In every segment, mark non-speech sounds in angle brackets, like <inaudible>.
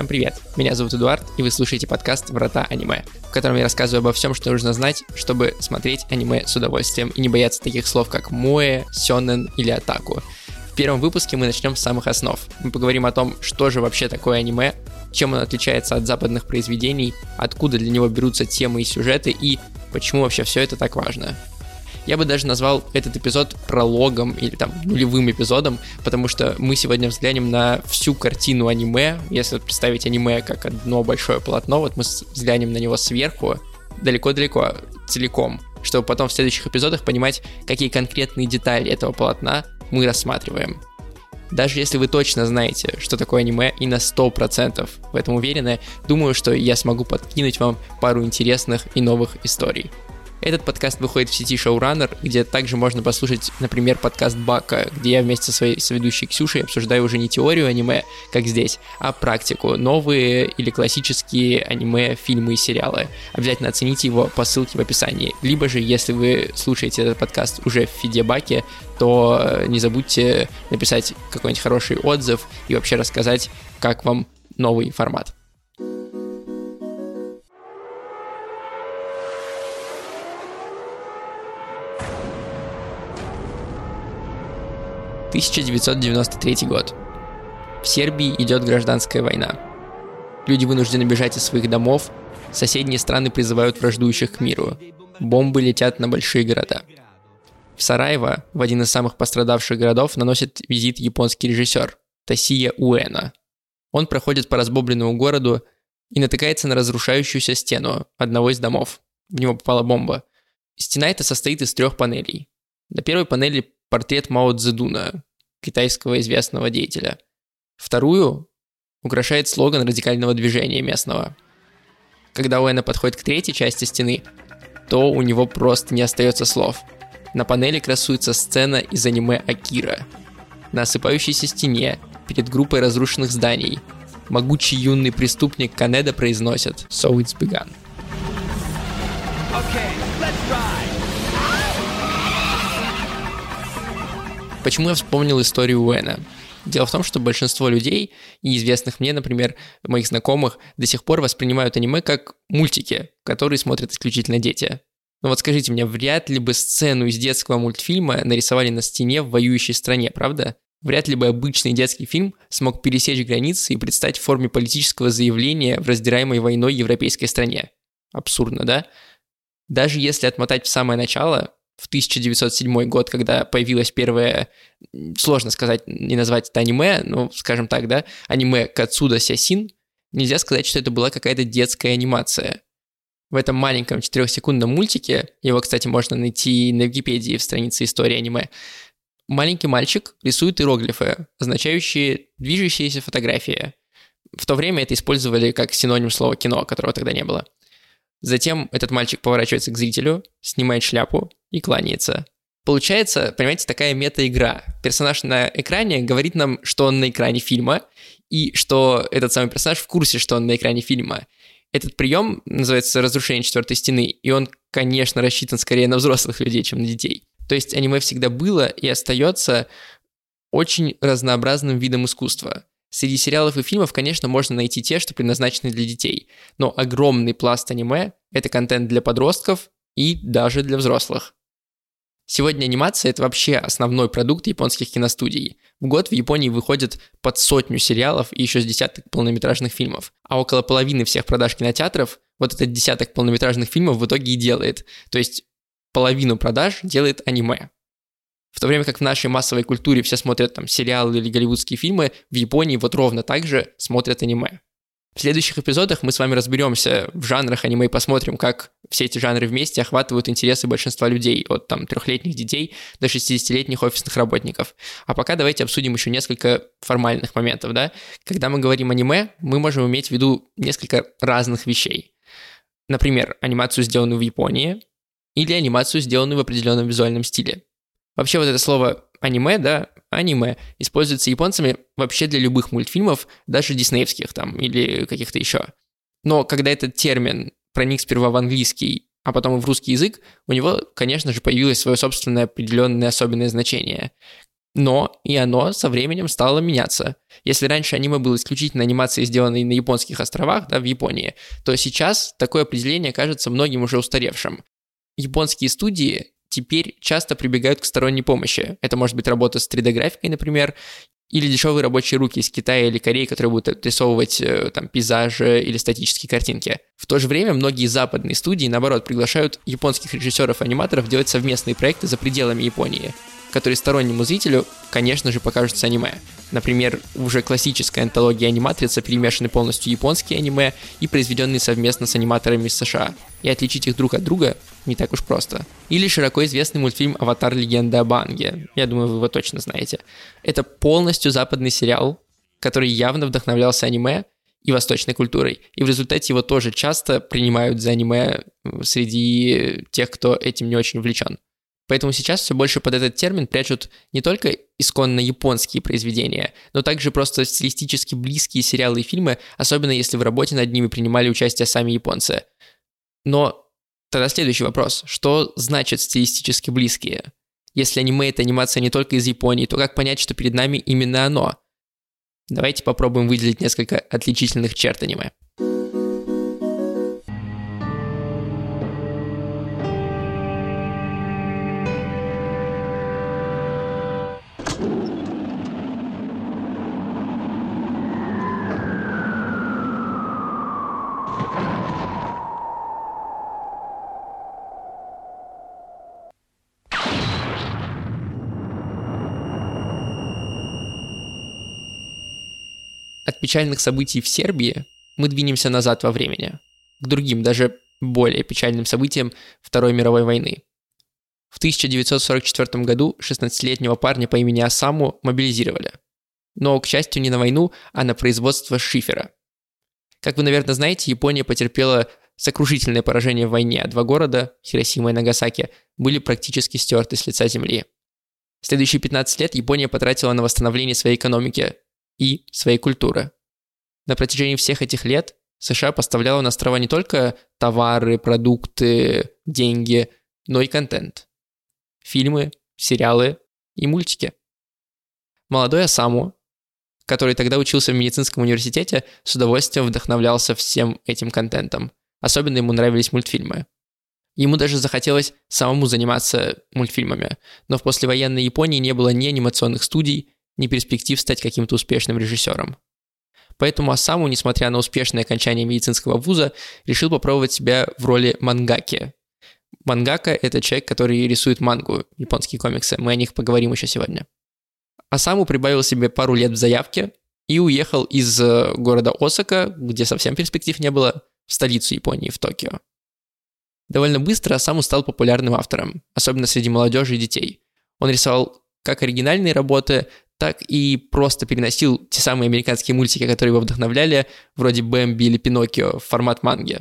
Всем привет! Меня зовут Эдуард, и вы слушаете подкаст «Врата аниме», в котором я рассказываю обо всем, что нужно знать, чтобы смотреть аниме с удовольствием и не бояться таких слов, как «моэ», «сёнэн» или «атаку». В первом выпуске мы начнем с самых основ. Мы поговорим о том, что же вообще такое аниме, чем он отличается от западных произведений, откуда для него берутся темы и сюжеты и почему вообще все это так важно. Я бы даже назвал этот эпизод прологом или там нулевым эпизодом, потому что мы сегодня взглянем на всю картину аниме. Если представить аниме как одно большое полотно, вот мы взглянем на него сверху, далеко-далеко, целиком, чтобы потом в следующих эпизодах понимать, какие конкретные детали этого полотна мы рассматриваем. Даже если вы точно знаете, что такое аниме и на 100% в этом уверены, думаю, что я смогу подкинуть вам пару интересных и новых историй. Этот подкаст выходит в сети Showrunner, где также можно послушать, например, подкаст Бака, где я вместе со своей соведущей Ксюшей обсуждаю уже не теорию аниме, как здесь, а практику, новые или классические аниме, фильмы и сериалы. Обязательно оцените его по ссылке в описании. Либо же, если вы слушаете этот подкаст уже в фиде Баке, то не забудьте написать какой-нибудь хороший отзыв и вообще рассказать, как вам новый формат. 1993 год. В Сербии идет гражданская война. Люди вынуждены бежать из своих домов, соседние страны призывают враждующих к миру. Бомбы летят на большие города. В Сараево, в один из самых пострадавших городов, наносит визит японский режиссер Тасия Уэна. Он проходит по разбомбленному городу и натыкается на разрушающуюся стену одного из домов. В него попала бомба. Стена эта состоит из трех панелей. На первой панели портрет Мао Цзэдуна, китайского известного деятеля. Вторую украшает слоган радикального движения местного. Когда Уэна подходит к третьей части стены, то у него просто не остается слов. На панели красуется сцена из аниме Акира. На осыпающейся стене, перед группой разрушенных зданий, могучий юный преступник Канеда произносит «So it's begun». Okay, Почему я вспомнил историю Уэна? Дело в том, что большинство людей, и известных мне, например, моих знакомых, до сих пор воспринимают аниме как мультики, которые смотрят исключительно дети. Но вот скажите мне, вряд ли бы сцену из детского мультфильма нарисовали на стене в воюющей стране, правда? Вряд ли бы обычный детский фильм смог пересечь границы и предстать в форме политического заявления в раздираемой войной европейской стране. Абсурдно, да? Даже если отмотать в самое начало, в 1907 год, когда появилось первое, сложно сказать, не назвать это аниме, ну, скажем так, да, аниме Кацуда Сясин, нельзя сказать, что это была какая-то детская анимация. В этом маленьком 4-секундном мультике, его, кстати, можно найти на Википедии в странице истории аниме, маленький мальчик рисует иероглифы, означающие движущиеся фотографии. В то время это использовали как синоним слова кино, которого тогда не было. Затем этот мальчик поворачивается к зрителю, снимает шляпу и кланяется. Получается, понимаете, такая мета-игра. Персонаж на экране говорит нам, что он на экране фильма, и что этот самый персонаж в курсе, что он на экране фильма. Этот прием называется разрушение четвертой стены, и он, конечно, рассчитан скорее на взрослых людей, чем на детей. То есть аниме всегда было и остается очень разнообразным видом искусства. Среди сериалов и фильмов, конечно, можно найти те, что предназначены для детей, но огромный пласт аниме — это контент для подростков и даже для взрослых. Сегодня анимация — это вообще основной продукт японских киностудий. В год в Японии выходит под сотню сериалов и еще с десяток полнометражных фильмов. А около половины всех продаж кинотеатров вот этот десяток полнометражных фильмов в итоге и делает. То есть половину продаж делает аниме. В то время как в нашей массовой культуре все смотрят там сериалы или голливудские фильмы, в Японии вот ровно так же смотрят аниме. В следующих эпизодах мы с вами разберемся в жанрах аниме и посмотрим, как все эти жанры вместе охватывают интересы большинства людей, от там трехлетних детей до 60-летних офисных работников. А пока давайте обсудим еще несколько формальных моментов, да. Когда мы говорим аниме, мы можем иметь в виду несколько разных вещей. Например, анимацию, сделанную в Японии, или анимацию, сделанную в определенном визуальном стиле. Вообще вот это слово аниме, да, аниме используется японцами вообще для любых мультфильмов, даже диснеевских там или каких-то еще. Но когда этот термин проник сперва в английский, а потом и в русский язык, у него, конечно же, появилось свое собственное определенное особенное значение. Но и оно со временем стало меняться. Если раньше аниме было исключительно анимацией, сделанной на японских островах, да, в Японии, то сейчас такое определение кажется многим уже устаревшим. Японские студии теперь часто прибегают к сторонней помощи. Это может быть работа с 3D-графикой, например, или дешевые рабочие руки из Китая или Кореи, которые будут отрисовывать э, там пейзажи или статические картинки. В то же время многие западные студии, наоборот, приглашают японских режиссеров-аниматоров делать совместные проекты за пределами Японии которые стороннему зрителю, конечно же, покажутся аниме. Например, уже классическая антология аниматрица перемешаны полностью японские аниме и произведенные совместно с аниматорами из США. И отличить их друг от друга не так уж просто. Или широко известный мультфильм «Аватар. Легенда об Анге». Я думаю, вы его точно знаете. Это полностью западный сериал, который явно вдохновлялся аниме и восточной культурой. И в результате его тоже часто принимают за аниме среди тех, кто этим не очень увлечен. Поэтому сейчас все больше под этот термин прячут не только исконно японские произведения, но также просто стилистически близкие сериалы и фильмы, особенно если в работе над ними принимали участие сами японцы. Но тогда следующий вопрос. Что значит стилистически близкие? Если аниме — это анимация не только из Японии, то как понять, что перед нами именно оно? Давайте попробуем выделить несколько отличительных черт аниме. Печальных событий в Сербии мы двинемся назад во времени, к другим, даже более печальным событиям Второй мировой войны. В 1944 году 16-летнего парня по имени Асаму мобилизировали. Но, к счастью, не на войну, а на производство шифера. Как вы, наверное, знаете, Япония потерпела сокрушительное поражение в войне, а два города, Хиросима и Нагасаки, были практически стерты с лица земли. Следующие 15 лет Япония потратила на восстановление своей экономики, и своей культуры. На протяжении всех этих лет США поставляла на острова не только товары, продукты, деньги, но и контент. Фильмы, сериалы и мультики. Молодой Асаму, который тогда учился в медицинском университете, с удовольствием вдохновлялся всем этим контентом. Особенно ему нравились мультфильмы. Ему даже захотелось самому заниматься мультфильмами, но в послевоенной Японии не было ни анимационных студий, ни перспектив стать каким-то успешным режиссером. Поэтому Асаму, несмотря на успешное окончание медицинского вуза, решил попробовать себя в роли мангаки. Мангака — это человек, который рисует мангу, японские комиксы. Мы о них поговорим еще сегодня. Асаму прибавил себе пару лет в заявке и уехал из э, города Осака, где совсем перспектив не было, в столицу Японии, в Токио. Довольно быстро Асаму стал популярным автором, особенно среди молодежи и детей. Он рисовал как оригинальные работы, так и просто переносил те самые американские мультики, которые его вдохновляли, вроде Бэмби или Пиноккио, в формат манги.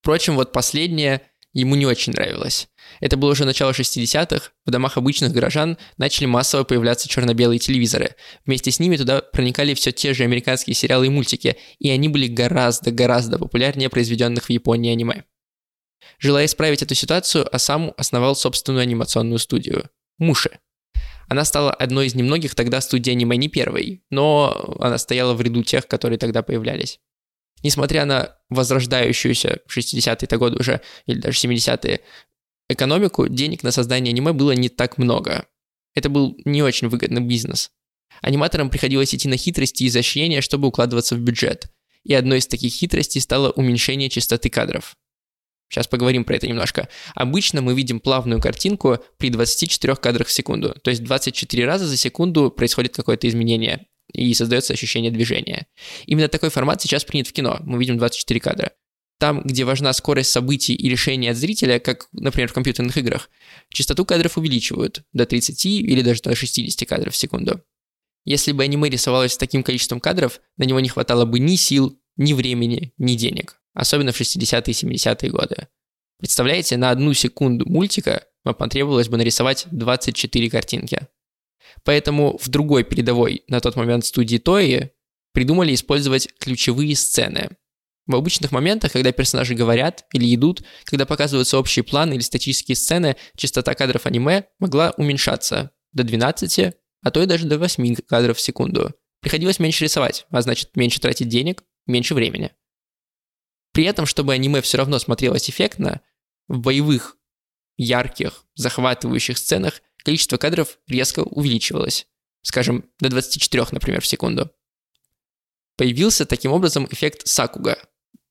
Впрочем, вот последнее ему не очень нравилось. Это было уже начало 60-х, в домах обычных горожан начали массово появляться черно-белые телевизоры. Вместе с ними туда проникали все те же американские сериалы и мультики, и они были гораздо-гораздо популярнее произведенных в Японии аниме. Желая исправить эту ситуацию, Асаму основал собственную анимационную студию – Муши – она стала одной из немногих тогда студий аниме, не первой, но она стояла в ряду тех, которые тогда появлялись. Несмотря на возрождающуюся в 60-е годы уже, или даже 70-е, экономику, денег на создание аниме было не так много. Это был не очень выгодный бизнес. Аниматорам приходилось идти на хитрости и изощрения, чтобы укладываться в бюджет. И одной из таких хитростей стало уменьшение частоты кадров. Сейчас поговорим про это немножко. Обычно мы видим плавную картинку при 24 кадрах в секунду. То есть 24 раза за секунду происходит какое-то изменение и создается ощущение движения. Именно такой формат сейчас принят в кино. Мы видим 24 кадра. Там, где важна скорость событий и решения от зрителя, как, например, в компьютерных играх, частоту кадров увеличивают до 30 или даже до 60 кадров в секунду. Если бы аниме рисовалось с таким количеством кадров, на него не хватало бы ни сил, ни времени, ни денег особенно в 60-е и 70-е годы. Представляете, на одну секунду мультика вам потребовалось бы нарисовать 24 картинки. Поэтому в другой передовой на тот момент студии Тои придумали использовать ключевые сцены. В обычных моментах, когда персонажи говорят или идут, когда показываются общие планы или статические сцены, частота кадров аниме могла уменьшаться до 12 а то и даже до 8 кадров в секунду. Приходилось меньше рисовать, а значит меньше тратить денег, меньше времени. При этом, чтобы аниме все равно смотрелось эффектно, в боевых, ярких, захватывающих сценах количество кадров резко увеличивалось. Скажем, до 24, например, в секунду. Появился таким образом эффект Сакуга.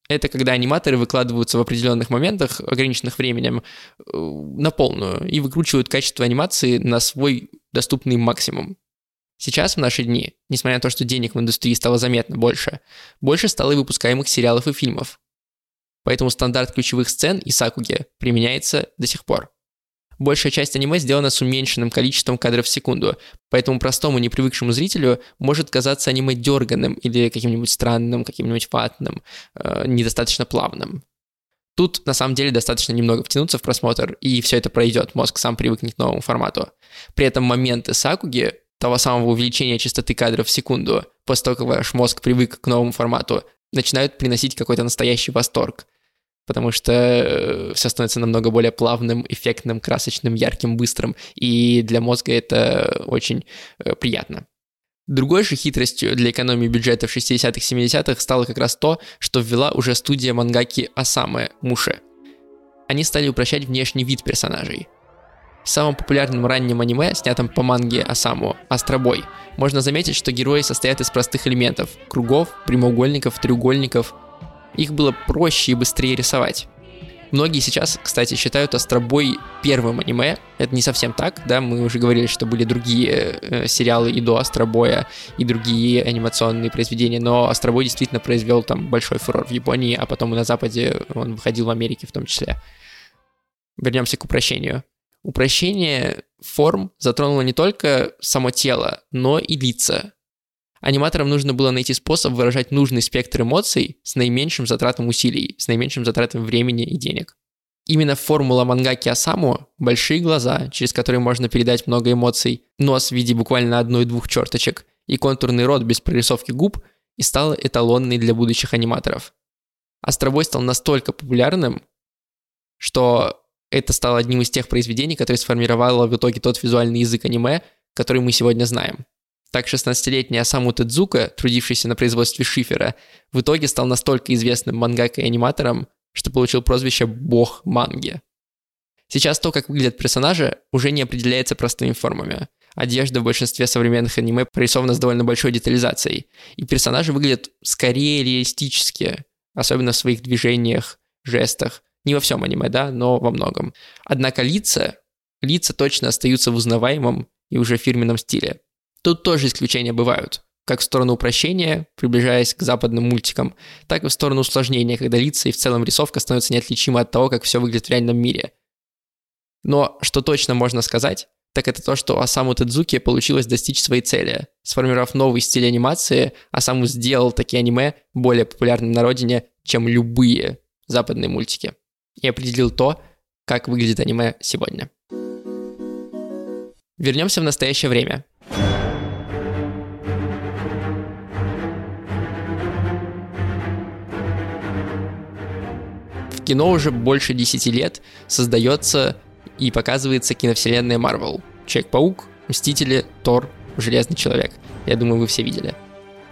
Это когда аниматоры выкладываются в определенных моментах, ограниченных временем, э, на полную и выкручивают качество анимации на свой доступный максимум. Сейчас, в наши дни, несмотря на то, что денег в индустрии стало заметно больше, больше стало и выпускаемых сериалов и фильмов. Поэтому стандарт ключевых сцен и сакуги применяется до сих пор. Большая часть аниме сделана с уменьшенным количеством кадров в секунду, поэтому простому непривыкшему зрителю может казаться аниме дерганым или каким-нибудь странным, каким-нибудь ватным, э, недостаточно плавным. Тут на самом деле достаточно немного втянуться в просмотр, и все это пройдет, мозг сам привыкнет к новому формату. При этом моменты сакуги, того самого увеличения частоты кадров в секунду, после того, как ваш мозг привык к новому формату, начинают приносить какой-то настоящий восторг потому что э, все становится намного более плавным, эффектным, красочным, ярким, быстрым, и для мозга это очень э, приятно. Другой же хитростью для экономии бюджета в 60-х, 70-х стало как раз то, что ввела уже студия мангаки Асамы Муше. Они стали упрощать внешний вид персонажей. В самом популярном раннем аниме, снятом по манге Асаму, Астробой, можно заметить, что герои состоят из простых элементов – кругов, прямоугольников, треугольников, их было проще и быстрее рисовать. Многие сейчас, кстати, считают Астробой первым аниме. Это не совсем так, да, мы уже говорили, что были другие э, сериалы и до Астробоя, и другие анимационные произведения, но Астробой действительно произвел там большой фурор в Японии, а потом и на Западе он выходил в Америке в том числе. Вернемся к упрощению. Упрощение форм затронуло не только само тело, но и лица. Аниматорам нужно было найти способ выражать нужный спектр эмоций с наименьшим затратом усилий, с наименьшим затратом времени и денег. Именно формула мангаки Асаму – большие глаза, через которые можно передать много эмоций, нос в виде буквально одной-двух черточек и контурный рот без прорисовки губ и стала эталонной для будущих аниматоров. Астробой стал настолько популярным, что это стало одним из тех произведений, которое сформировало в итоге тот визуальный язык аниме, который мы сегодня знаем – так 16-летний Асаму Тедзука, трудившийся на производстве шифера, в итоге стал настолько известным мангакой и аниматором, что получил прозвище «бог манги». Сейчас то, как выглядят персонажи, уже не определяется простыми формами. Одежда в большинстве современных аниме прорисована с довольно большой детализацией, и персонажи выглядят скорее реалистически, особенно в своих движениях, жестах. Не во всем аниме, да, но во многом. Однако лица, лица точно остаются в узнаваемом и уже фирменном стиле. Тут тоже исключения бывают, как в сторону упрощения, приближаясь к западным мультикам, так и в сторону усложнения, когда лица и в целом рисовка становятся неотличимы от того, как все выглядит в реальном мире. Но что точно можно сказать, так это то, что Асаму Тедзуки получилось достичь своей цели. Сформировав новый стиль анимации, Асаму сделал такие аниме более популярным на родине, чем любые западные мультики. И определил то, как выглядит аниме сегодня. Вернемся в настоящее время. Кино уже больше 10 лет создается и показывается киновселенная Марвел. Человек-паук, Мстители, Тор, Железный Человек. Я думаю, вы все видели.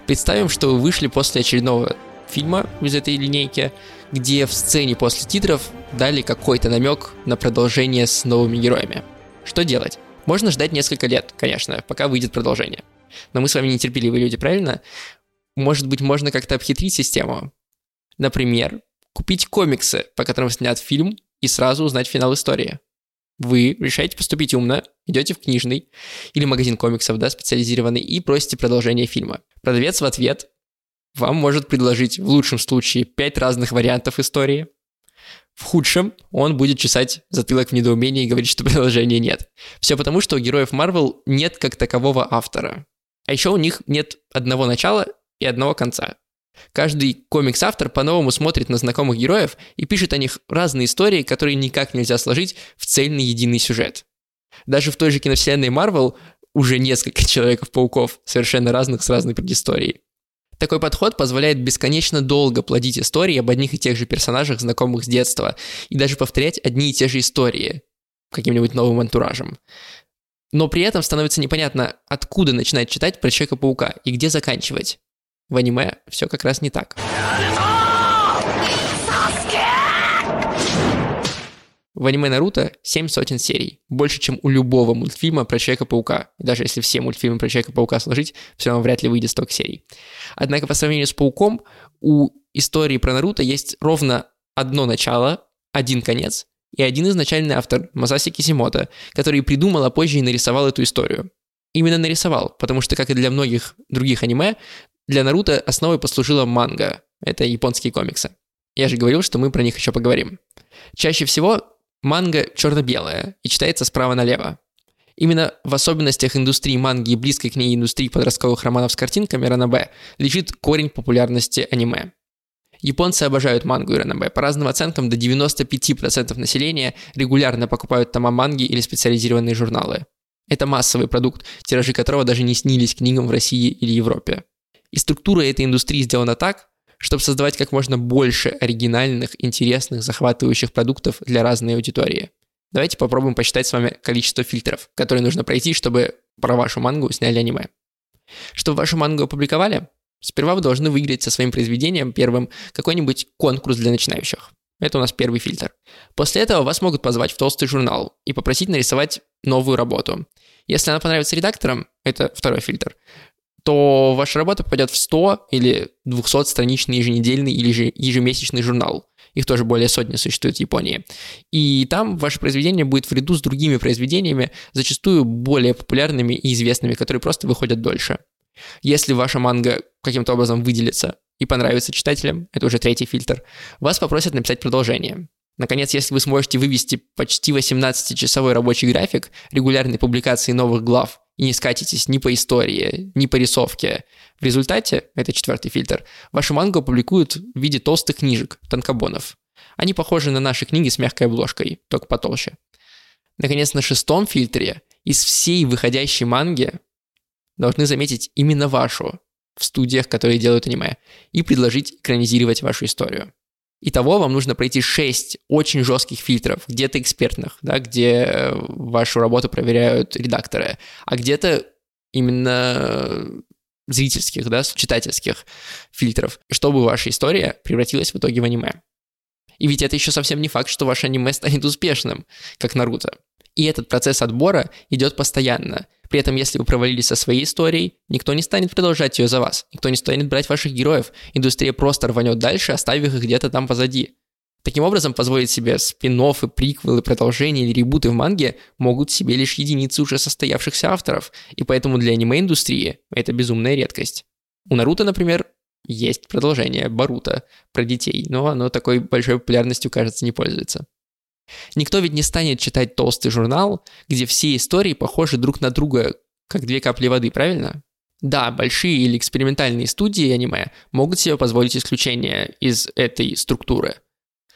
Представим, что вы вышли после очередного фильма из этой линейки, где в сцене после титров дали какой-то намек на продолжение с новыми героями. Что делать? Можно ждать несколько лет, конечно, пока выйдет продолжение. Но мы с вами нетерпеливые люди, правильно? Может быть, можно как-то обхитрить систему. Например, купить комиксы, по которым снят фильм, и сразу узнать финал истории. Вы решаете поступить умно, идете в книжный или магазин комиксов, да, специализированный, и просите продолжение фильма. Продавец в ответ вам может предложить в лучшем случае пять разных вариантов истории. В худшем он будет чесать затылок в недоумении и говорить, что продолжения нет. Все потому, что у героев Марвел нет как такового автора. А еще у них нет одного начала и одного конца. Каждый комикс-автор по-новому смотрит на знакомых героев и пишет о них разные истории, которые никак нельзя сложить в цельный единый сюжет. Даже в той же киновселенной Марвел уже несколько <laughs> Человеков-пауков, совершенно разных с разной предысторией. Такой подход позволяет бесконечно долго плодить истории об одних и тех же персонажах, знакомых с детства, и даже повторять одни и те же истории каким-нибудь новым антуражем. Но при этом становится непонятно, откуда начинать читать про Человека-паука и где заканчивать. В аниме все как раз не так. В аниме Наруто 7 сотен серий, больше, чем у любого мультфильма про Человека-паука. Даже если все мультфильмы про Человека-паука сложить, все равно вряд ли выйдет столько серий. Однако по сравнению с Пауком, у истории про Наруто есть ровно одно начало, один конец и один изначальный автор, Масаси Кисимото, который придумал, а позже и нарисовал эту историю. Именно нарисовал, потому что, как и для многих других аниме, для Наруто основой послужила манга. Это японские комиксы. Я же говорил, что мы про них еще поговорим. Чаще всего Манга черно-белая и читается справа налево. Именно в особенностях индустрии манги и близкой к ней индустрии подростковых романов с картинками ранобэ лежит корень популярности аниме. Японцы обожают мангу и ранобэ. По разным оценкам, до 95% населения регулярно покупают тома манги или специализированные журналы. Это массовый продукт, тиражи которого даже не снились книгам в России или Европе. И структура этой индустрии сделана так, чтобы создавать как можно больше оригинальных, интересных, захватывающих продуктов для разной аудитории. Давайте попробуем посчитать с вами количество фильтров, которые нужно пройти, чтобы про вашу мангу сняли аниме. Чтобы вашу мангу опубликовали, сперва вы должны выиграть со своим произведением первым какой-нибудь конкурс для начинающих. Это у нас первый фильтр. После этого вас могут позвать в толстый журнал и попросить нарисовать новую работу. Если она понравится редакторам, это второй фильтр, то ваша работа попадет в 100 или 200-страничный еженедельный или ежемесячный журнал. Их тоже более сотни существует в Японии. И там ваше произведение будет в ряду с другими произведениями, зачастую более популярными и известными, которые просто выходят дольше. Если ваша манга каким-то образом выделится и понравится читателям, это уже третий фильтр, вас попросят написать продолжение. Наконец, если вы сможете вывести почти 18-часовой рабочий график регулярной публикации новых глав и не скатитесь ни по истории, ни по рисовке, в результате, это четвертый фильтр, вашу мангу публикуют в виде толстых книжек, танкобонов. Они похожи на наши книги с мягкой обложкой, только потолще. Наконец, на шестом фильтре из всей выходящей манги должны заметить именно вашу в студиях, которые делают аниме, и предложить экранизировать вашу историю. Итого вам нужно пройти 6 очень жестких фильтров, где-то экспертных, да, где э, вашу работу проверяют редакторы, а где-то именно зрительских, да, читательских фильтров, чтобы ваша история превратилась в итоге в аниме. И ведь это еще совсем не факт, что ваше аниме станет успешным, как Наруто. И этот процесс отбора идет постоянно. При этом, если вы провалились со своей историей, никто не станет продолжать ее за вас, никто не станет брать ваших героев, индустрия просто рванет дальше, оставив их где-то там позади. Таким образом, позволить себе спин и приквелы, продолжения или ребуты в манге могут себе лишь единицы уже состоявшихся авторов, и поэтому для аниме-индустрии это безумная редкость. У Наруто, например, есть продолжение Барута про детей, но оно такой большой популярностью, кажется, не пользуется. Никто ведь не станет читать толстый журнал, где все истории похожи друг на друга, как две капли воды, правильно? Да, большие или экспериментальные студии аниме могут себе позволить исключение из этой структуры.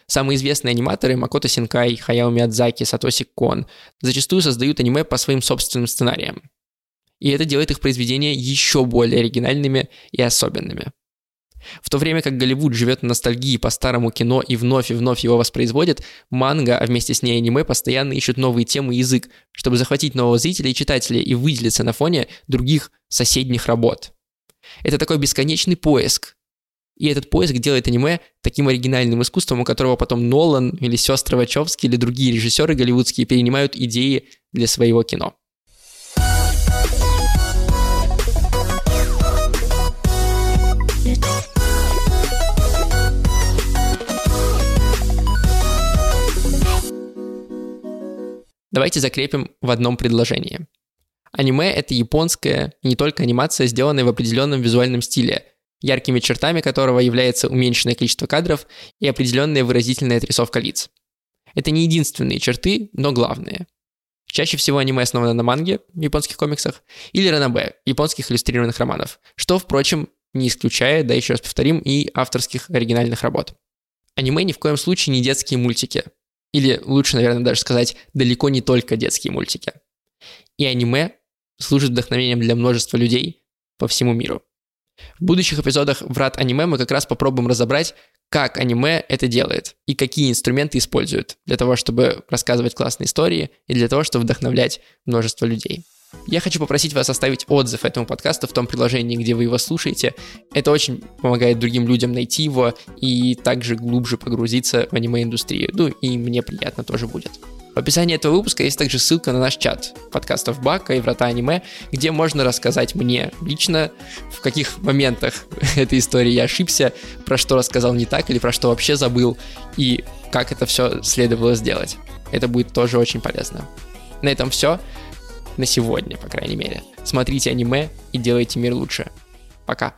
Самые известные аниматоры Макото Синкай, Хаяо Миядзаки, Сатоси Кон зачастую создают аниме по своим собственным сценариям. И это делает их произведения еще более оригинальными и особенными. В то время как Голливуд живет на ностальгии по старому кино и вновь и вновь его воспроизводит, манга, а вместе с ней аниме постоянно ищут новые темы и язык, чтобы захватить нового зрителя и читателя и выделиться на фоне других соседних работ. Это такой бесконечный поиск. И этот поиск делает аниме таким оригинальным искусством, у которого потом Нолан или сестры Вачовски или другие режиссеры голливудские перенимают идеи для своего кино. Давайте закрепим в одном предложении. Аниме — это японская, не только анимация, сделанная в определенном визуальном стиле, яркими чертами которого является уменьшенное количество кадров и определенная выразительная отрисовка лиц. Это не единственные черты, но главные. Чаще всего аниме основано на манге, в японских комиксах, или ранобэ, японских иллюстрированных романов, что, впрочем, не исключая, да еще раз повторим, и авторских оригинальных работ. Аниме ни в коем случае не детские мультики, или лучше, наверное, даже сказать, далеко не только детские мультики. И аниме служит вдохновением для множества людей по всему миру. В будущих эпизодах «Врат аниме» мы как раз попробуем разобрать, как аниме это делает и какие инструменты используют для того, чтобы рассказывать классные истории и для того, чтобы вдохновлять множество людей. Я хочу попросить вас оставить отзыв этому подкасту в том приложении, где вы его слушаете. Это очень помогает другим людям найти его и также глубже погрузиться в аниме-индустрию. Ну и мне приятно тоже будет. В описании этого выпуска есть также ссылка на наш чат подкастов Бака и Врата Аниме, где можно рассказать мне лично, в каких моментах <laughs> этой истории я ошибся, про что рассказал не так или про что вообще забыл, и как это все следовало сделать. Это будет тоже очень полезно. На этом все на сегодня, по крайней мере. Смотрите аниме и делайте мир лучше. Пока.